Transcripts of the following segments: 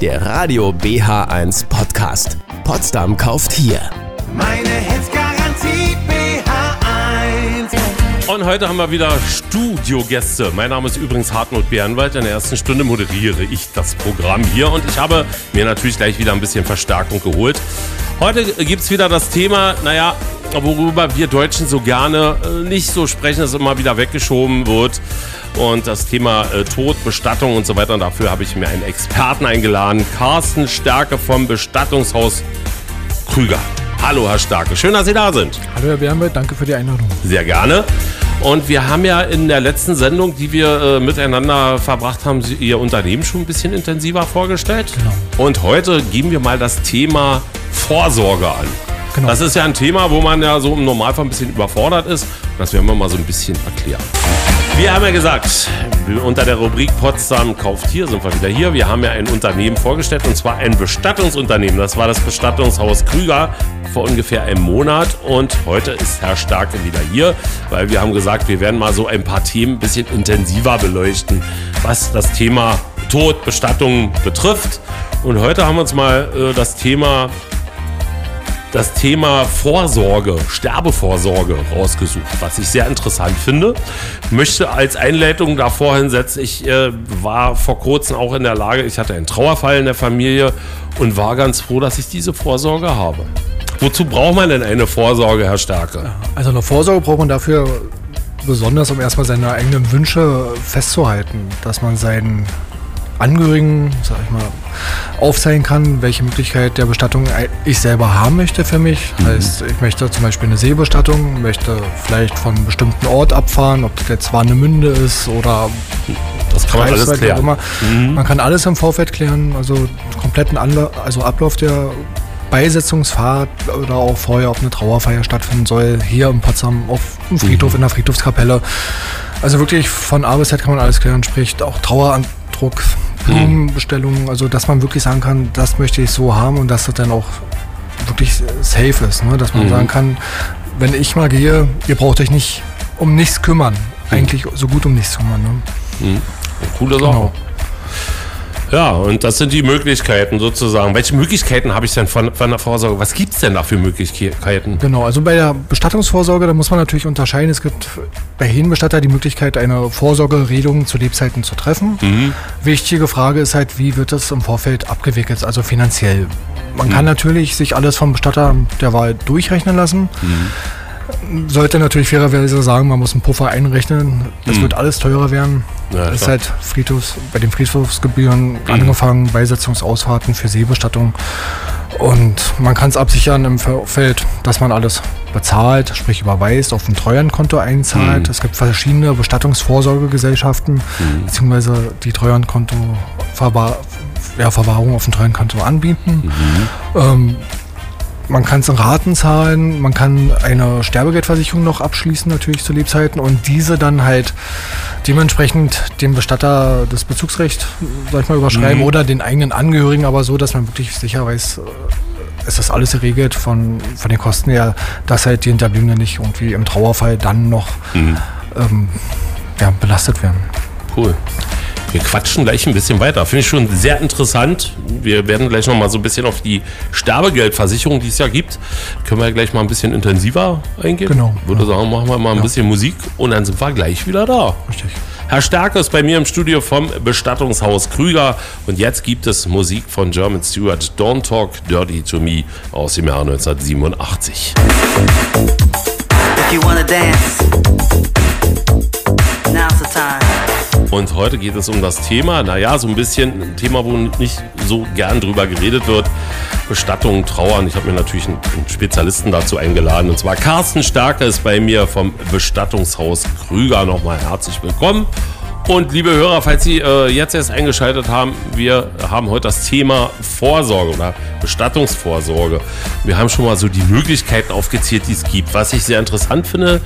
der Radio BH1 Podcast. Potsdam kauft hier. Meine Hits Garantie BH1. Und heute haben wir wieder Studiogäste. Mein Name ist übrigens Hartmut Bärenwald. In der ersten Stunde moderiere ich das Programm hier und ich habe mir natürlich gleich wieder ein bisschen Verstärkung geholt. Heute gibt es wieder das Thema, naja, worüber wir Deutschen so gerne äh, nicht so sprechen, das immer wieder weggeschoben wird. Und das Thema äh, Tod, Bestattung und so weiter. Und dafür habe ich mir einen Experten eingeladen, Carsten Stärke vom Bestattungshaus Krüger. Hallo, Herr Starke. Schön, dass Sie da sind. Hallo, Herr Bernhard, danke für die Einladung. Sehr gerne. Und wir haben ja in der letzten Sendung, die wir äh, miteinander verbracht haben, Ihr Unternehmen schon ein bisschen intensiver vorgestellt. Genau. Und heute geben wir mal das Thema Vorsorge an. Genau. Das ist ja ein Thema, wo man ja so im Normalfall ein bisschen überfordert ist. Das werden wir mal so ein bisschen erklären. Wir haben ja gesagt, unter der Rubrik Potsdam kauft hier sind wir wieder hier. Wir haben ja ein Unternehmen vorgestellt und zwar ein Bestattungsunternehmen. Das war das Bestattungshaus Krüger vor ungefähr einem Monat und heute ist Herr Starke wieder hier, weil wir haben gesagt, wir werden mal so ein paar Themen ein bisschen intensiver beleuchten, was das Thema Tod, Bestattung betrifft. Und heute haben wir uns mal äh, das Thema das Thema Vorsorge, Sterbevorsorge rausgesucht, was ich sehr interessant finde. Möchte als Einleitung davor hinsetzen, ich äh, war vor kurzem auch in der Lage, ich hatte einen Trauerfall in der Familie und war ganz froh, dass ich diese Vorsorge habe. Wozu braucht man denn eine Vorsorge, Herr Stärke? Also eine Vorsorge braucht man dafür besonders, um erstmal seine eigenen Wünsche festzuhalten, dass man seinen Angehörigen, sag ich mal, aufzeigen kann, welche Möglichkeit der Bestattung ich selber haben möchte für mich. Heißt, ich möchte zum Beispiel eine Seebestattung, möchte vielleicht von einem bestimmten Ort abfahren, ob das jetzt Warnemünde ist oder Das kann man alles klären. immer. Man kann alles im Vorfeld klären, also den kompletten Anla also Ablauf der Beisetzungsfahrt oder auch vorher, ob eine Trauerfeier stattfinden soll, hier in Potsdam auf dem Friedhof, in der Friedhofskapelle. Also wirklich von A bis Z kann man alles klären, sprich auch Trauerandruck, Blumenbestellungen, also dass man wirklich sagen kann, das möchte ich so haben und dass das dann auch wirklich safe ist, ne? dass man sagen kann, wenn ich mal gehe, ihr braucht euch nicht um nichts kümmern. Eigentlich so gut um nichts kümmern. Ne? Coole Sache. Genau. Ja, und das sind die Möglichkeiten sozusagen. Welche Möglichkeiten habe ich denn von, von der Vorsorge? Was gibt es denn da für Möglichkeiten? Genau, also bei der Bestattungsvorsorge, da muss man natürlich unterscheiden. Es gibt bei jedem Bestatter die Möglichkeit, eine Vorsorgeregelung zu Lebzeiten zu treffen. Wichtige Frage ist halt, wie wird das im Vorfeld abgewickelt, also finanziell. Man kann natürlich sich alles vom Bestatter der Wahl durchrechnen lassen. Sollte natürlich fairerweise sagen, man muss einen Puffer einrechnen. Das wird alles teurer werden. Ja, das ist klar. halt Friedhofs, bei den Friedhofsgebühren angefangen, Beisetzungsausfahrten für Seebestattung. Und man kann es absichern im Vorfeld, dass man alles bezahlt, sprich überweist, auf ein Treuhandkonto einzahlt. Es gibt verschiedene Bestattungsvorsorgegesellschaften, beziehungsweise die Treuhandkonto ja, Verwahrung auf dem Treuhandkonto anbieten. Ähm, man kann es in Raten zahlen, man kann eine Sterbegeldversicherung noch abschließen, natürlich zu Lebzeiten und diese dann halt dementsprechend dem Bestatter das Bezugsrecht, sag ich mal, überschreiben oder den eigenen Angehörigen, aber so, dass man wirklich sicher weiß, äh, ist alles geregelt von, von den Kosten her, dass halt die Hinterbliebenen nicht irgendwie im Trauerfall dann noch ähm, ja, belastet werden. Cool. Wir quatschen gleich ein bisschen weiter. Finde ich schon sehr interessant. Wir werden gleich noch mal so ein bisschen auf die Sterbegeldversicherung, die es ja gibt, können wir gleich mal ein bisschen intensiver eingehen. Genau, Würde sagen, machen wir mal ein bisschen Musik und dann sind wir gleich wieder da. Richtig. Herr Stärke ist bei mir im Studio vom Bestattungshaus Krüger und jetzt gibt es Musik von German Stewart Don't Talk Dirty to Me aus dem Jahr 1987. If you wanna dance, now's the time. Und heute geht es um das Thema, naja, so ein bisschen ein Thema, wo nicht so gern drüber geredet wird. Bestattung, Trauern. Ich habe mir natürlich einen, Spezialisten dazu eingeladen. Und zwar Carsten Starke ist bei mir vom Bestattungshaus Krüger. Nochmal herzlich willkommen. Und liebe Hörer, falls Sie äh, jetzt erst eingeschaltet haben, wir haben heute das Thema Vorsorge oder Bestattungsvorsorge. Wir haben schon mal so die Möglichkeiten aufgezählt, die es gibt. Was ich sehr interessant finde,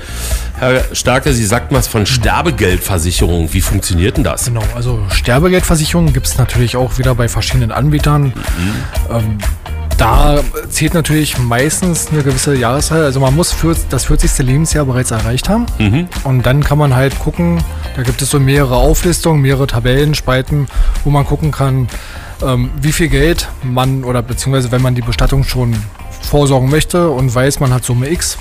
Herr Starke, Sie sagten was von Sterbegeldversicherung. Wie funktioniert denn das? Genau, also Sterbegeldversicherung gibt es natürlich auch wieder bei verschiedenen Anbietern. Ähm, da zählt natürlich meistens eine gewisse Jahreszahl. Also man muss für das 40. Lebensjahr bereits erreicht haben. Und dann kann man halt gucken, da gibt es so mehrere Auflistungen, mehrere Tabellen, Spalten, wo man gucken kann, ähm, wie viel Geld man oder beziehungsweise wenn man die Bestattung schon vorsorgen möchte und weiß, man hat Summe X,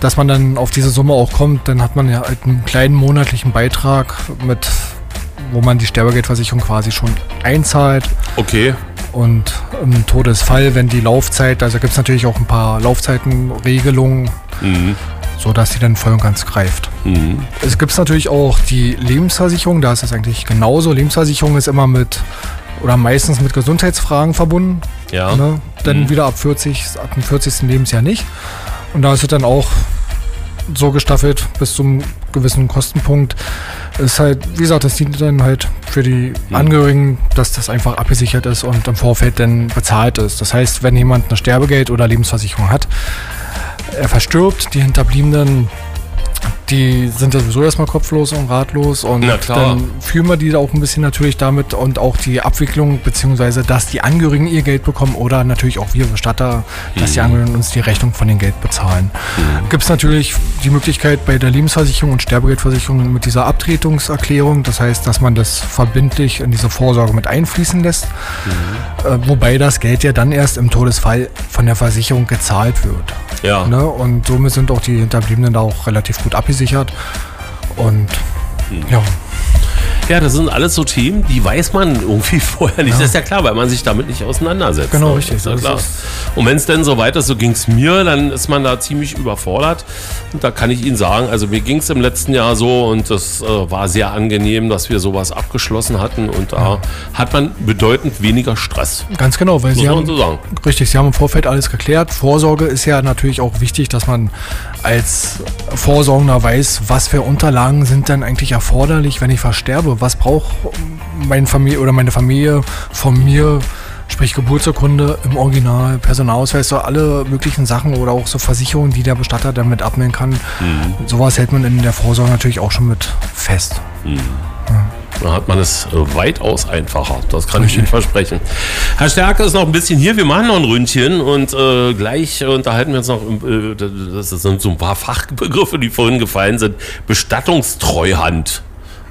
dass man dann auf diese Summe auch kommt, dann hat man ja halt einen kleinen monatlichen Beitrag mit, wo man die Sterbegeldversicherung quasi schon einzahlt. Okay. Und im Todesfall, wenn die Laufzeit, also gibt es natürlich auch ein paar Laufzeitenregelungen, Mhm. so dass sie dann voll und ganz greift. Es gibt natürlich auch die Lebensversicherung, da ist es eigentlich genauso. Lebensversicherung ist immer mit oder meistens mit Gesundheitsfragen verbunden. Ja. Ne? Dann wieder ab 40, ab dem 40. Lebensjahr nicht. Und da ist es dann auch so gestaffelt bis zum gewissen Kostenpunkt. Ist halt, wie gesagt, das dient dann halt für die Angehörigen, dass das einfach abgesichert ist und im Vorfeld dann bezahlt ist. Das heißt, wenn jemand eine Sterbegeld oder Lebensversicherung hat, er verstirbt, die Hinterbliebenen, die sind ja sowieso erstmal kopflos und ratlos und dann führen wir die auch ein bisschen natürlich damit und auch die Abwicklung, beziehungsweise dass die Angehörigen ihr Geld bekommen oder natürlich auch wir Bestatter, dass Mhm. die Angehörigen uns die Rechnung von dem Geld bezahlen. Gibt es natürlich die Möglichkeit bei der Lebensversicherung und Sterbegeldversicherung mit dieser Abtretungserklärung, das heißt, dass man das verbindlich in diese Vorsorge mit einfließen lässt, Mhm. äh, wobei das Geld ja dann erst im Todesfall von der Versicherung gezahlt wird. Ja. Ne? Und somit sind auch die Hinterbliebenen da auch relativ gut abgesichert. Und Hm. ja, Ja, das sind alles so Themen, die weiß man irgendwie vorher nicht. Das ist ja klar, weil man sich damit nicht auseinandersetzt. Genau, Ne? richtig. Ist ja klar. ist- Und wenn es denn so weit ist, so ging es mir, dann ist man da ziemlich überfordert. Und da kann ich Ihnen sagen, also mir ging es im letzten Jahr so und das äh, war sehr angenehm, dass wir sowas abgeschlossen hatten und da hat man bedeutend weniger Stress. ganz genau, weil Muss sie haben, so sagen. richtig, sie haben im Vorfeld alles geklärt. Vorsorge ist ja natürlich auch wichtig, dass man als Vorsorgender weiß, was für Unterlagen sind denn eigentlich erforderlich, wenn ich versterbe. Was braucht meine Familie oder meine Familie von mir? Sprich Geburtsurkunde im Original, Personalausweis, so alle möglichen Sachen oder auch so Versicherungen, die der Bestatter damit abnehmen kann. Mhm. Sowas hält man in der Vorsorge natürlich auch schon mit fest. Da hat man es äh, weitaus einfacher. Das kann ich Ihnen versprechen. Herr Stärke ist noch ein bisschen hier. Wir machen noch ein Ründchen und äh, gleich unterhalten wir uns noch. Äh, das sind so ein paar Fachbegriffe, die vorhin gefallen sind. Bestattungstreuhand.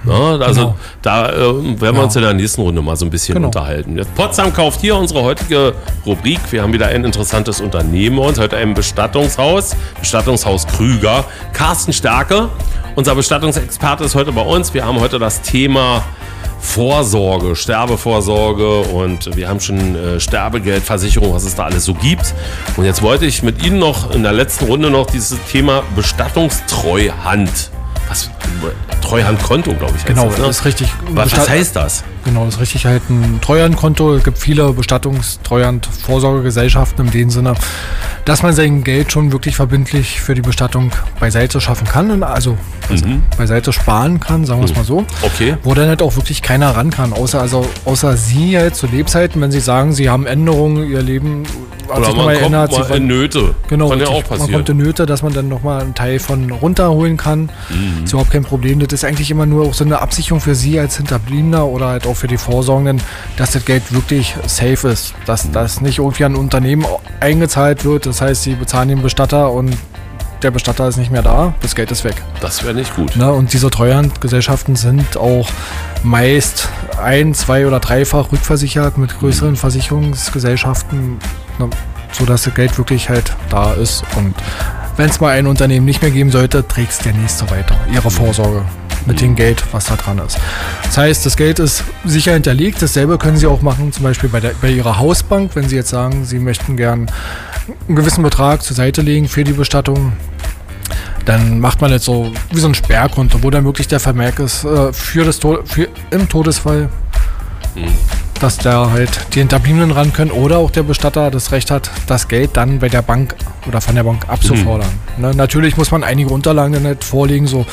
Ja, also Genau. da äh, werden wir uns in der nächsten Runde mal so ein bisschen Genau. unterhalten. Potsdam kauft hier unsere heutige Rubrik. Wir haben wieder ein interessantes Unternehmen bei uns. Heute ein Bestattungshaus, Bestattungshaus Krüger. Carsten Stärke, unser Bestattungsexperte, ist heute bei uns. Wir haben heute das Thema Vorsorge, Sterbevorsorge und wir haben schon äh, Sterbegeldversicherung, was es da alles so gibt. Und jetzt wollte ich mit Ihnen noch in der letzten Runde noch dieses Thema Bestattungstreuhand. Was? Treuhandkonto, glaube ich. Genau, das, ne? das ist richtig. Was, was heißt das? Genau, das ist richtig halt ein Treuhandkonto. Es gibt viele Bestattungstreuhand-Vorsorgegesellschaften in dem Sinne, dass man sein Geld schon wirklich verbindlich für die Bestattung beiseite schaffen kann, und also beiseite sparen kann, sagen wir es mal so. Mhm. Okay. Wo dann halt auch wirklich keiner ran kann, außer, also, außer Sie halt zu Lebzeiten, wenn Sie sagen, Sie haben Änderungen, Ihr Leben hat Oder sich man kommt mal in Nöte. Genau, Kann ja auch man passieren. kommt in Nöte, dass man dann nochmal einen Teil von runterholen kann. Mhm. Ist überhaupt kein Problem. Das ist eigentlich immer nur auch so eine Absicherung für Sie als Hinterbliebener oder halt auch für die Vorsorgenden, dass das Geld wirklich safe ist. Dass das nicht irgendwie an ein Unternehmen eingezahlt wird. Das heißt, Sie bezahlen den Bestatter und der Bestatter ist nicht mehr da, das Geld ist weg. Das wäre nicht gut. Ne? Und diese Treuhandgesellschaften sind auch meist ein, zwei oder dreifach rückversichert mit größeren Versicherungsgesellschaften, ne? sodass das Geld wirklich halt da ist. Und wenn es mal ein Unternehmen nicht mehr geben sollte, trägt es der nächste weiter. Ihre Vorsorge mit dem Geld, was da dran ist. Das heißt, das Geld ist sicher hinterlegt. Dasselbe können Sie auch machen, zum Beispiel bei, der, bei Ihrer Hausbank, wenn Sie jetzt sagen, Sie möchten gern einen gewissen Betrag zur Seite legen für die Bestattung dann macht man jetzt so wie so ein Sperrkonto, wo dann wirklich der Vermerk ist äh, für das Tod für im Todesfall, dass da halt die Hinterbliebenen ran können oder auch der Bestatter das Recht hat, das Geld dann bei der Bank oder von der Bank abzufordern. Ne, natürlich muss man einige Unterlagen dann halt vorlegen, so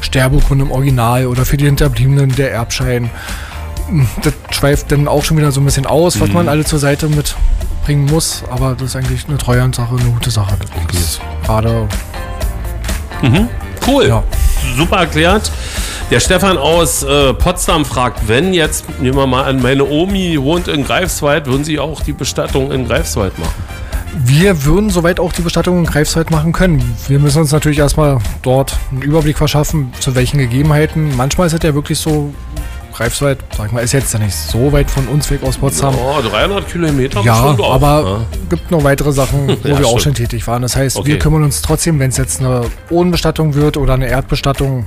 Sterbekunde im Original oder für die Hinterbliebenen der Erbschein. Das schweift dann auch schon wieder so ein bisschen aus, was man alle zur Seite mitbringen muss, aber das ist eigentlich eine Treuhandsache, eine gute Sache. Das ist gerade Cool. Ja. Super erklärt. Der Stefan aus äh, Potsdam fragt, wenn jetzt, nehmen wir mal an, meine Omi wohnt in Greifswald, würden Sie auch die Bestattung in Greifswald machen? Wir würden soweit auch die Bestattung in Greifswald machen können. Wir müssen uns natürlich erstmal dort einen Überblick verschaffen, zu welchen Gegebenheiten. Manchmal ist es ja wirklich so, Greifswald, sag ich mal, ist jetzt ja nicht so weit von uns weg aus Potsdam. Oh, 300 Kilometer Ja, aber ne? gibt noch weitere Sachen, wo Ja, wir auch schon tätig waren. Das heißt, Okay. wir kümmern uns trotzdem, wenn es jetzt eine Bodenbestattung wird oder eine Erdbestattung,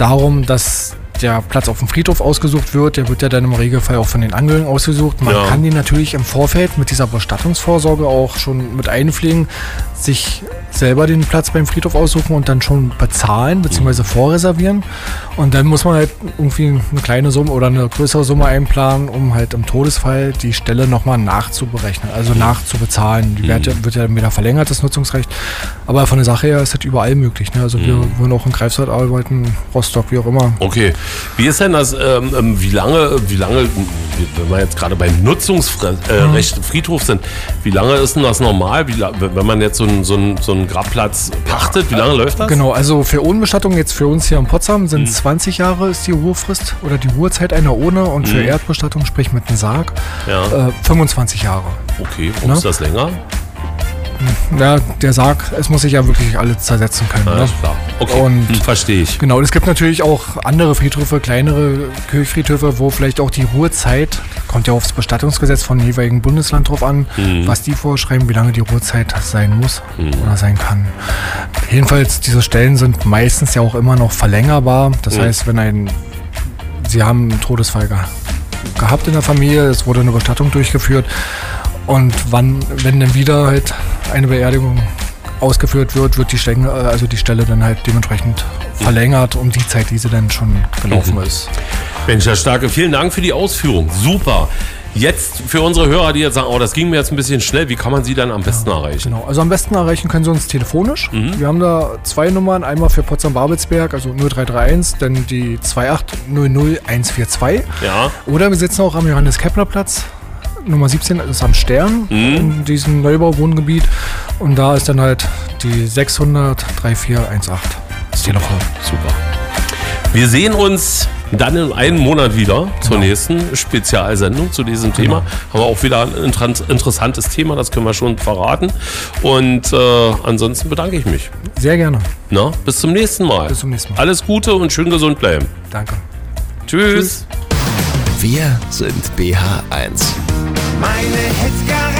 darum, dass der Platz auf dem Friedhof ausgesucht wird. Der wird ja dann im Regelfall auch von den Angeln ausgesucht. Man Ja. kann die natürlich im Vorfeld mit dieser Bestattungsvorsorge auch schon mit einpflegen, sich selber den Platz beim Friedhof aussuchen und dann schon bezahlen bzw. vorreservieren. Und dann muss man halt irgendwie eine kleine Summe oder eine größere Summe einplanen, um halt im Todesfall die Stelle nochmal nachzuberechnen, also nachzubezahlen. Die wird, ja, wird ja dann wieder verlängert, das Nutzungsrecht. Aber von der Sache her ist das überall möglich. Ne? Also wir wollen auch in Greifswald arbeiten, Rostock, wie auch immer. Okay. Wie ist denn das, ähm, ähm, wie lange, wie lange, wenn wir jetzt gerade beim Nutzungsrecht äh, Friedhof sind, wie lange ist denn das normal, wie, wenn man jetzt so einen so einen- so einen Grabplatz pachtet, wie lange läuft das? Genau, also für Urnebestattung jetzt für uns hier in Potsdam sind 20 Jahre ist die Ruhefrist oder die Ruhezeit einer Urne und für Erdbestattung, sprich mit einem Sarg, Ja, äh, 25 Jahre. okay. Warum Ne? ist das länger? Ja, der Sarg, es muss sich ja wirklich alles zersetzen können. Ja, ne? klar. Okay, Und- hm, verstehe ich. Genau, es gibt natürlich auch andere Friedhöfe, kleinere Kirchfriedhöfe, wo vielleicht auch die Ruhezeit, kommt ja aufs Bestattungsgesetz von jeweiligen Bundesland drauf an, was die vorschreiben, wie lange die Ruhezeit sein muss oder sein kann. Jedenfalls, diese Stellen sind meistens ja auch immer noch verlängerbar. Das heißt, wenn ein, Sie haben einen Todesfall ge gehabt in der Familie, es wurde eine Bestattung durchgeführt und wann, wenn dann wieder halt eine Beerdigung ausgeführt wird, wird die Stelle, äh, also die Stelle dann halt dementsprechend verlängert um die Zeit, die sie dann schon gelaufen ist. Mensch, Herr Starke, vielen Dank für die Ausführung. Super. Jetzt für unsere Hörer, die jetzt sagen, oh, das ging mir jetzt ein bisschen schnell, wie kann man Sie dann am besten erreichen? Genau, also am besten erreichen können Sie uns telefonisch. Wir haben da zwei Nummern, einmal für Potsdam-Babelsberg, also 0331, dann die 2800142. Ja, Oder wir sitzen auch am Johannes-Kepler-Platz. Nummer 17 ist am Stern in diesem Neubauwohngebiet. Und da ist dann halt die 600 3418. Das Telefon. super. Wir sehen uns dann in einem Monat wieder zur Genau. nächsten Spezialsendung zu diesem Thema. Haben wir auch wieder ein inter- interessantes Thema, das können wir schon verraten. Und äh, ansonsten bedanke ich mich. Sehr gerne. Na, bis zum nächsten Mal. Bis zum nächsten Mal. Alles Gute und schön gesund bleiben. Danke. Tschüss. Wir sind BH1. Meine Hits Garantie BH1